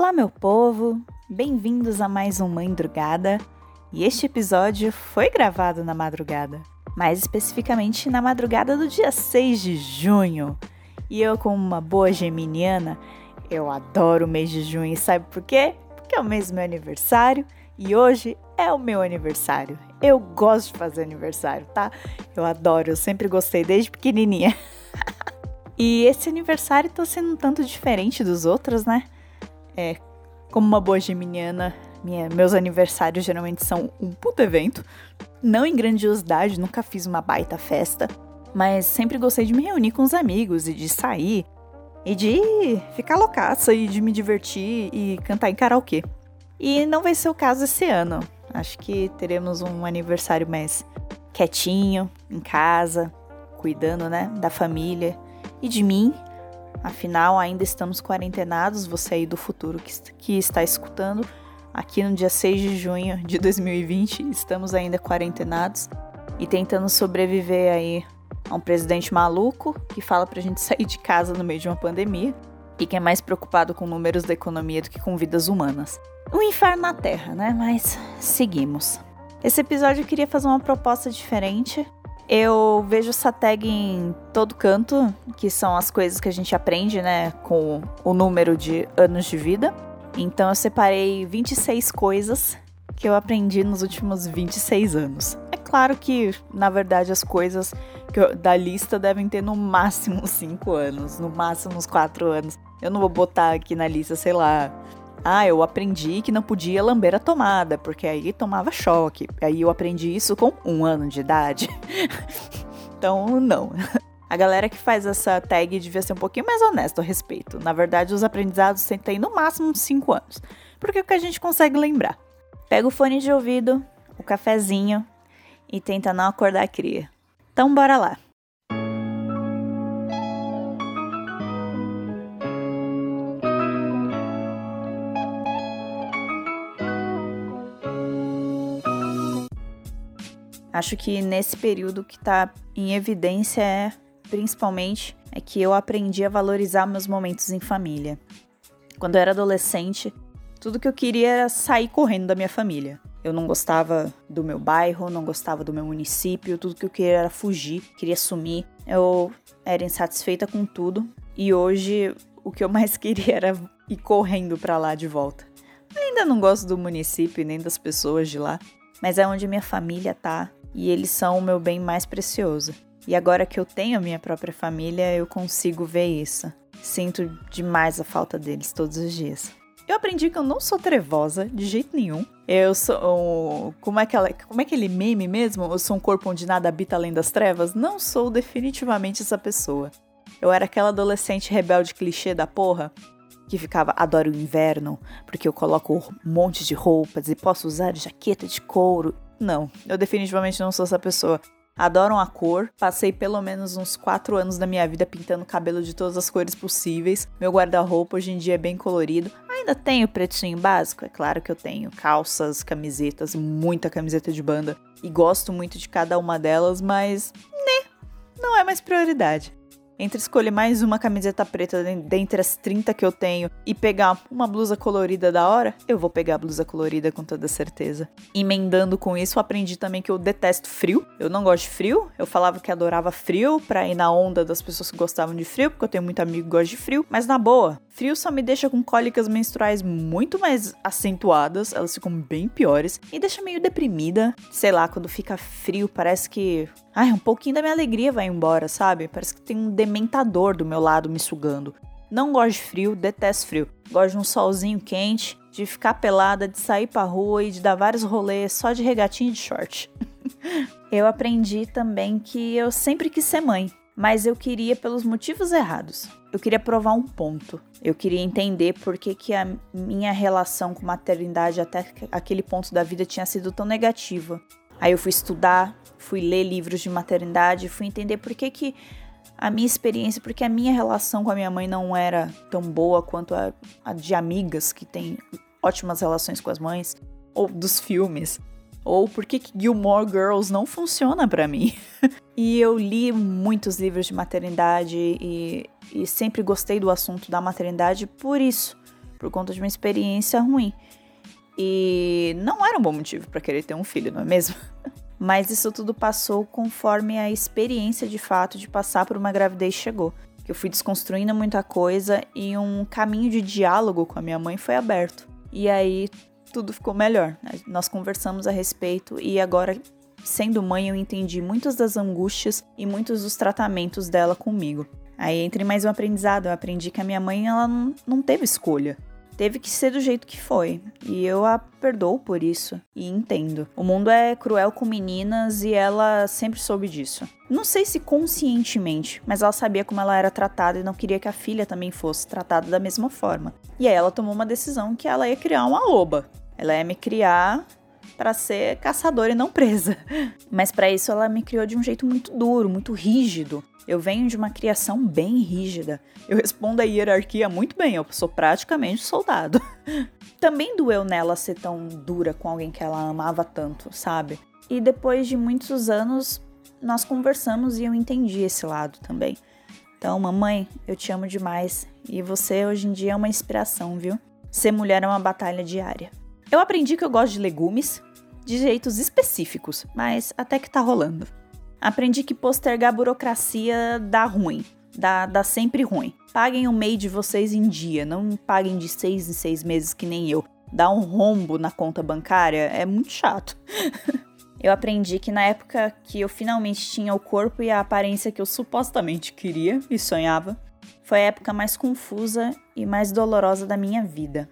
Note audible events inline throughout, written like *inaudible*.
Olá, meu povo! Bem-vindos a mais um Mãe. E este episódio foi gravado na madrugada, mais especificamente na madrugada do dia 6 de junho. E eu, como uma boa geminiana, eu adoro o mês de junho. E sabe por quê? Porque é o mês do meu aniversário e hoje é o meu aniversário. Eu gosto de fazer aniversário, tá? Eu adoro, eu sempre gostei desde pequenininha. *laughs* e esse aniversário tá sendo um tanto diferente dos outros, né? É, como uma boa geminiana, minha, meus aniversários geralmente são um puto evento. Não em grandiosidade, nunca fiz uma baita festa, mas sempre gostei de me reunir com os amigos e de sair e de ficar loucaça e de me divertir e cantar em karaokê. E não vai ser o caso esse ano. Acho que teremos um aniversário mais quietinho, em casa, cuidando, né, da família e de mim Afinal, ainda estamos quarentenados, você aí do futuro que, que está escutando. Aqui no dia 6 de junho de 2020, estamos ainda quarentenados e tentando sobreviver aí a um presidente maluco que fala pra gente *laughs* sair de casa no meio de uma pandemia e que é mais preocupado com números da economia do que com vidas humanas. Um inferno na Terra, né? Mas seguimos. Esse episódio eu queria fazer uma proposta diferente eu vejo essa tag em todo canto, que são as coisas que a gente aprende, né, com o número de anos de vida. Então eu separei 26 coisas que eu aprendi nos últimos 26 anos. É claro que, na verdade, as coisas eu, da lista devem ter no máximo 5 anos, no máximo uns 4 anos. Eu não vou botar aqui na lista, sei lá, ah, eu aprendi que não podia lamber a tomada, porque aí tomava choque. Aí eu aprendi isso com um ano de idade. *laughs* então, não. A galera que faz essa tag devia ser um pouquinho mais honesta a respeito. Na verdade, os aprendizados têm no máximo 5 anos. Porque é o que a gente consegue lembrar. Pega o fone de ouvido, o cafezinho e tenta não acordar a cria. Então, bora lá. Acho que nesse período que tá em evidência é, principalmente, é que eu aprendi a valorizar meus momentos em família. Quando eu era adolescente, tudo que eu queria era sair correndo da minha família. Eu não gostava do meu bairro, não gostava do meu município, tudo que eu queria era fugir, queria sumir. Eu era insatisfeita com tudo e hoje o que eu mais *laughs* queria era ir correndo para lá de volta. ainda não gosto do município nem das pessoas de lá, mas é onde minha família tá e eles são o meu bem mais precioso. E agora que eu tenho a minha própria família, eu consigo ver isso. Sinto demais a falta deles todos os dias. Eu aprendi que eu não sou trevosa de jeito nenhum. Eu sou. Como é, aquela, como é aquele meme mesmo? Eu sou um corpo onde nada habita além das trevas? Não sou definitivamente essa pessoa. Eu era aquela adolescente rebelde clichê da porra que ficava adoro o inverno, porque eu coloco um monte de roupas e posso usar jaqueta de couro não, eu definitivamente não sou essa pessoa. Adoram a cor, passei pelo menos uns 4 anos da minha vida pintando cabelo de todas as cores possíveis. Meu guarda-roupa hoje em dia é bem colorido. Ainda tenho pretinho básico, é claro que eu tenho calças, camisetas, muita camiseta de banda e gosto muito de cada uma delas, mas né, não é mais prioridade entre escolher mais uma camiseta preta dentre as 30 que eu tenho e pegar uma blusa colorida da hora, eu vou pegar a blusa colorida com toda certeza. Emendando com isso, aprendi também que eu detesto frio. Eu não gosto de frio. Eu falava que adorava frio pra ir na onda das pessoas que gostavam de frio, porque eu tenho muito amigo que gosta de frio. Mas na boa, frio só me deixa com cólicas menstruais muito mais acentuadas, elas ficam bem piores e deixa meio deprimida. Sei lá, quando fica frio, parece que Ai, um pouquinho da minha alegria vai embora, sabe? Parece que tem um dementador do meu lado me sugando. Não gosto de frio, detesto frio. Gosto de um solzinho quente, de ficar pelada, de sair pra rua e de dar vários rolês só de regatinha e de short. *laughs* eu aprendi também que eu sempre quis ser mãe, mas eu queria pelos motivos errados. Eu queria provar um ponto. Eu queria entender por que, que a minha relação com maternidade até aquele ponto da vida tinha sido tão negativa. Aí eu fui estudar, fui ler livros de maternidade, fui entender por que, que a minha experiência, porque a minha relação com a minha mãe não era tão boa quanto a, a de amigas que têm ótimas relações com as mães, ou dos filmes, ou por que Gilmore Girls não funciona para mim. *laughs* e eu li muitos livros de maternidade e, e sempre gostei do assunto da maternidade por isso, por conta de uma experiência ruim. E não era um bom motivo para querer ter um filho, não é mesmo? *laughs* Mas isso tudo passou conforme a experiência de fato de passar por uma gravidez chegou. Que eu fui desconstruindo muita coisa e um caminho de diálogo com a minha mãe foi aberto. E aí tudo ficou melhor. Nós conversamos a respeito e agora, sendo mãe, eu entendi muitas das angústias e muitos dos tratamentos dela comigo. Aí entre mais um aprendizado, eu aprendi que a minha mãe ela não teve escolha teve que ser do jeito que foi. E eu a perdoo por isso. E entendo. O mundo é cruel com meninas e ela sempre soube disso. Não sei se conscientemente, mas ela sabia como ela era tratada e não queria que a filha também fosse tratada da mesma forma. E aí ela tomou uma decisão que ela ia criar uma loba. Ela ia me criar para ser caçadora e não presa. *laughs* Mas para isso ela me criou de um jeito muito duro, muito rígido. Eu venho de uma criação bem rígida. Eu respondo a hierarquia muito bem, eu sou praticamente soldado. *laughs* Também doeu nela ser tão dura com alguém que ela amava tanto, sabe? E depois de muitos anos, nós conversamos e eu entendi esse lado também. Então, mamãe, eu te amo demais e você hoje em dia é uma inspiração, viu? Ser mulher é uma batalha diária. Eu aprendi que eu gosto de legumes de jeitos específicos, mas até que tá rolando. Aprendi que postergar burocracia dá ruim, dá, dá sempre ruim. Paguem o MEI de vocês em dia, não paguem de seis em seis meses que nem eu. Dar um rombo na conta bancária é muito chato. *laughs* eu aprendi que na época que eu finalmente tinha o corpo e a aparência que eu supostamente queria e sonhava, foi a época mais confusa e mais dolorosa da minha vida.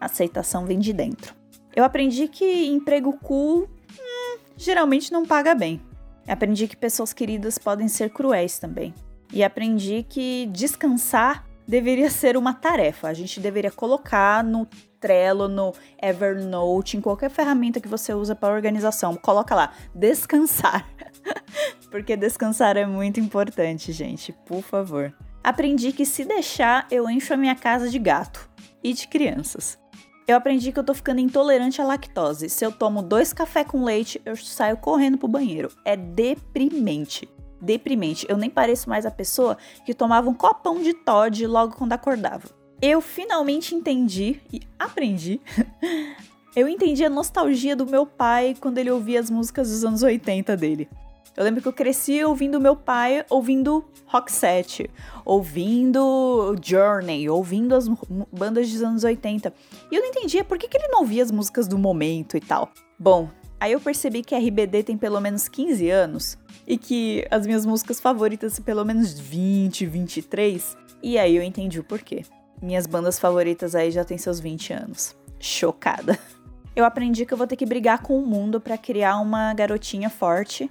Aceitação vem de dentro. Eu aprendi que emprego cool hum, geralmente não paga bem. Aprendi que pessoas queridas podem ser cruéis também. E aprendi que descansar deveria ser uma tarefa. A gente deveria colocar no Trello, no Evernote, em qualquer ferramenta que você usa para organização. Coloca lá, descansar. *laughs* Porque descansar é muito importante, gente, por favor. Aprendi que se deixar, eu encho a minha casa de gato e de crianças. Eu aprendi que eu tô ficando intolerante à lactose. Se eu tomo dois cafés com leite, eu saio correndo pro banheiro. É deprimente. Deprimente. Eu nem pareço mais a pessoa que tomava um copão de Todd logo quando acordava. Eu finalmente entendi e aprendi. *laughs* eu entendi a nostalgia do meu pai quando ele ouvia as músicas dos anos 80 dele. Eu lembro que eu cresci ouvindo meu pai ouvindo rock set, ouvindo Journey, ouvindo as bandas dos anos 80. E eu não entendia por que, que ele não ouvia as músicas do momento e tal. Bom, aí eu percebi que a RBD tem pelo menos 15 anos e que as minhas músicas favoritas são pelo menos 20, 23. E aí eu entendi o porquê. Minhas bandas favoritas aí já têm seus 20 anos. Chocada. *laughs* Eu aprendi que eu vou ter que brigar com o mundo para criar uma garotinha forte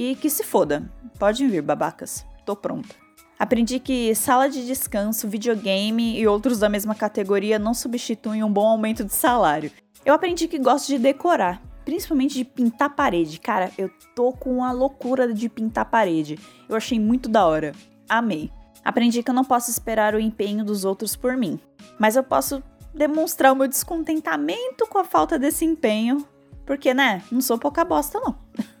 e que se foda. Podem vir, babacas. Tô pronta. Aprendi que sala de descanso, videogame e outros da mesma categoria não substituem um bom aumento de salário. Eu aprendi que gosto de decorar, principalmente de pintar parede. Cara, eu tô com a loucura de pintar parede. Eu achei muito da hora. Amei. Aprendi que eu não posso esperar o empenho dos outros por mim, mas eu posso demonstrar o meu descontentamento com a falta desse empenho, porque, né, não sou pouca bosta não. *laughs*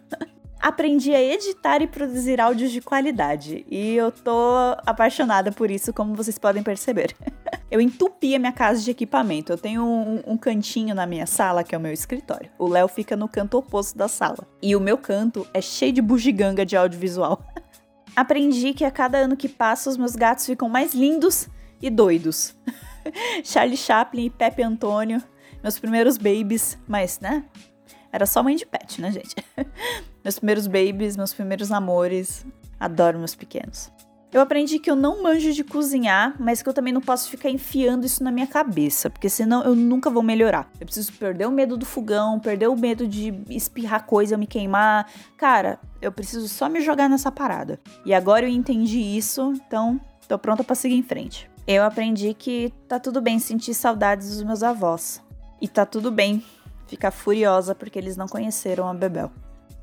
aprendi a editar e produzir áudios de qualidade. E eu tô apaixonada por isso, como vocês podem perceber. *laughs* eu entupi a minha casa de equipamento. Eu tenho um, um, cantinho na minha sala, que é o meu escritório. O Léo fica no canto oposto da sala. E o meu canto é cheio de bugiganga de audiovisual. *laughs* aprendi que a cada ano que passa, os meus gatos ficam mais lindos e doidos. *laughs* Charlie Chaplin e Pepe Antônio, meus primeiros babies, mas, né? Era só mãe de pet, né, gente? Meus primeiros babies, meus primeiros namores. Adoro meus pequenos. Eu aprendi que eu não manjo de cozinhar, mas que eu também não posso ficar enfiando isso na minha cabeça, porque senão eu nunca vou melhorar. Eu preciso perder o medo do fogão, perder o medo de espirrar coisa, me queimar. Cara, eu preciso só me jogar nessa parada. E agora eu entendi isso, então tô pronta para seguir em frente. Eu aprendi que tá tudo bem sentir saudades dos meus avós. E tá tudo bem ficar furiosa porque eles não conheceram a Bebel.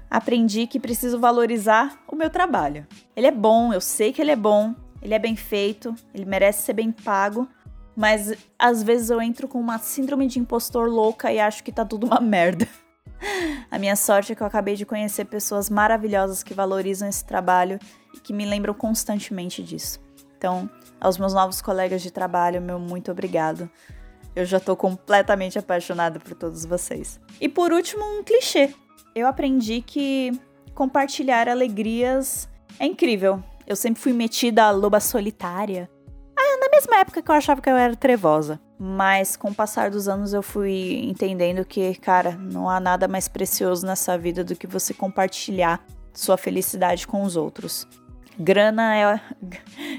Aprendi que preciso valorizar o meu trabalho. Ele é bom, eu sei que ele é bom, ele é bem feito, ele merece ser bem pago, mas às vezes eu entro com uma síndrome de impostor louca e acho que tá tudo uma *laughs* merda. A minha sorte é que eu acabei de conhecer pessoas maravilhosas que valorizam esse trabalho e que me lembram constantemente disso. Então, aos meus novos colegas de trabalho, meu muito obrigado. eu já tô completamente apaixonada por todos vocês. E por último, um clichê. Eu aprendi que compartilhar alegrias é incrível. Eu sempre fui metida a loba solitária. Ah, na mesma época que eu achava que eu era trevosa. Mas com o passar dos anos eu fui entendendo que, cara, não há nada mais precioso nessa vida do que você compartilhar sua felicidade com os outros. Grana é,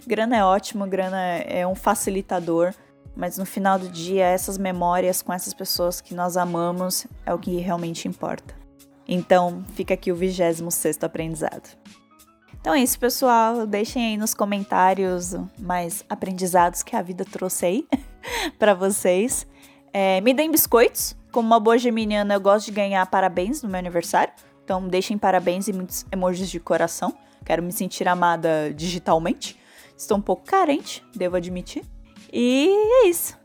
grana é ótimo, grana é um facilitador, mas no final do dia, essas memórias com essas pessoas que nós amamos é o que realmente importa. Então, fica aqui o 26 aprendizado. Então é isso, pessoal. Deixem aí nos comentários mais aprendizados que a vida trouxe aí *laughs* para vocês. É, me deem biscoitos. Como uma boa geminiana, eu gosto de ganhar parabéns no meu aniversário. Então, deixem parabéns e muitos emojis de coração. Quero me sentir amada digitalmente. Estou um pouco carente, devo admitir. E é isso.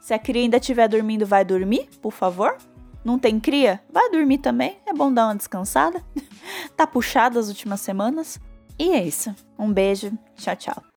Se a cria ainda estiver dormindo, vai dormir, por favor. Não tem cria? Vai dormir também. É bom dar uma descansada. *laughs* tá puxada as últimas semanas. E é isso. Um beijo. Tchau, tchau.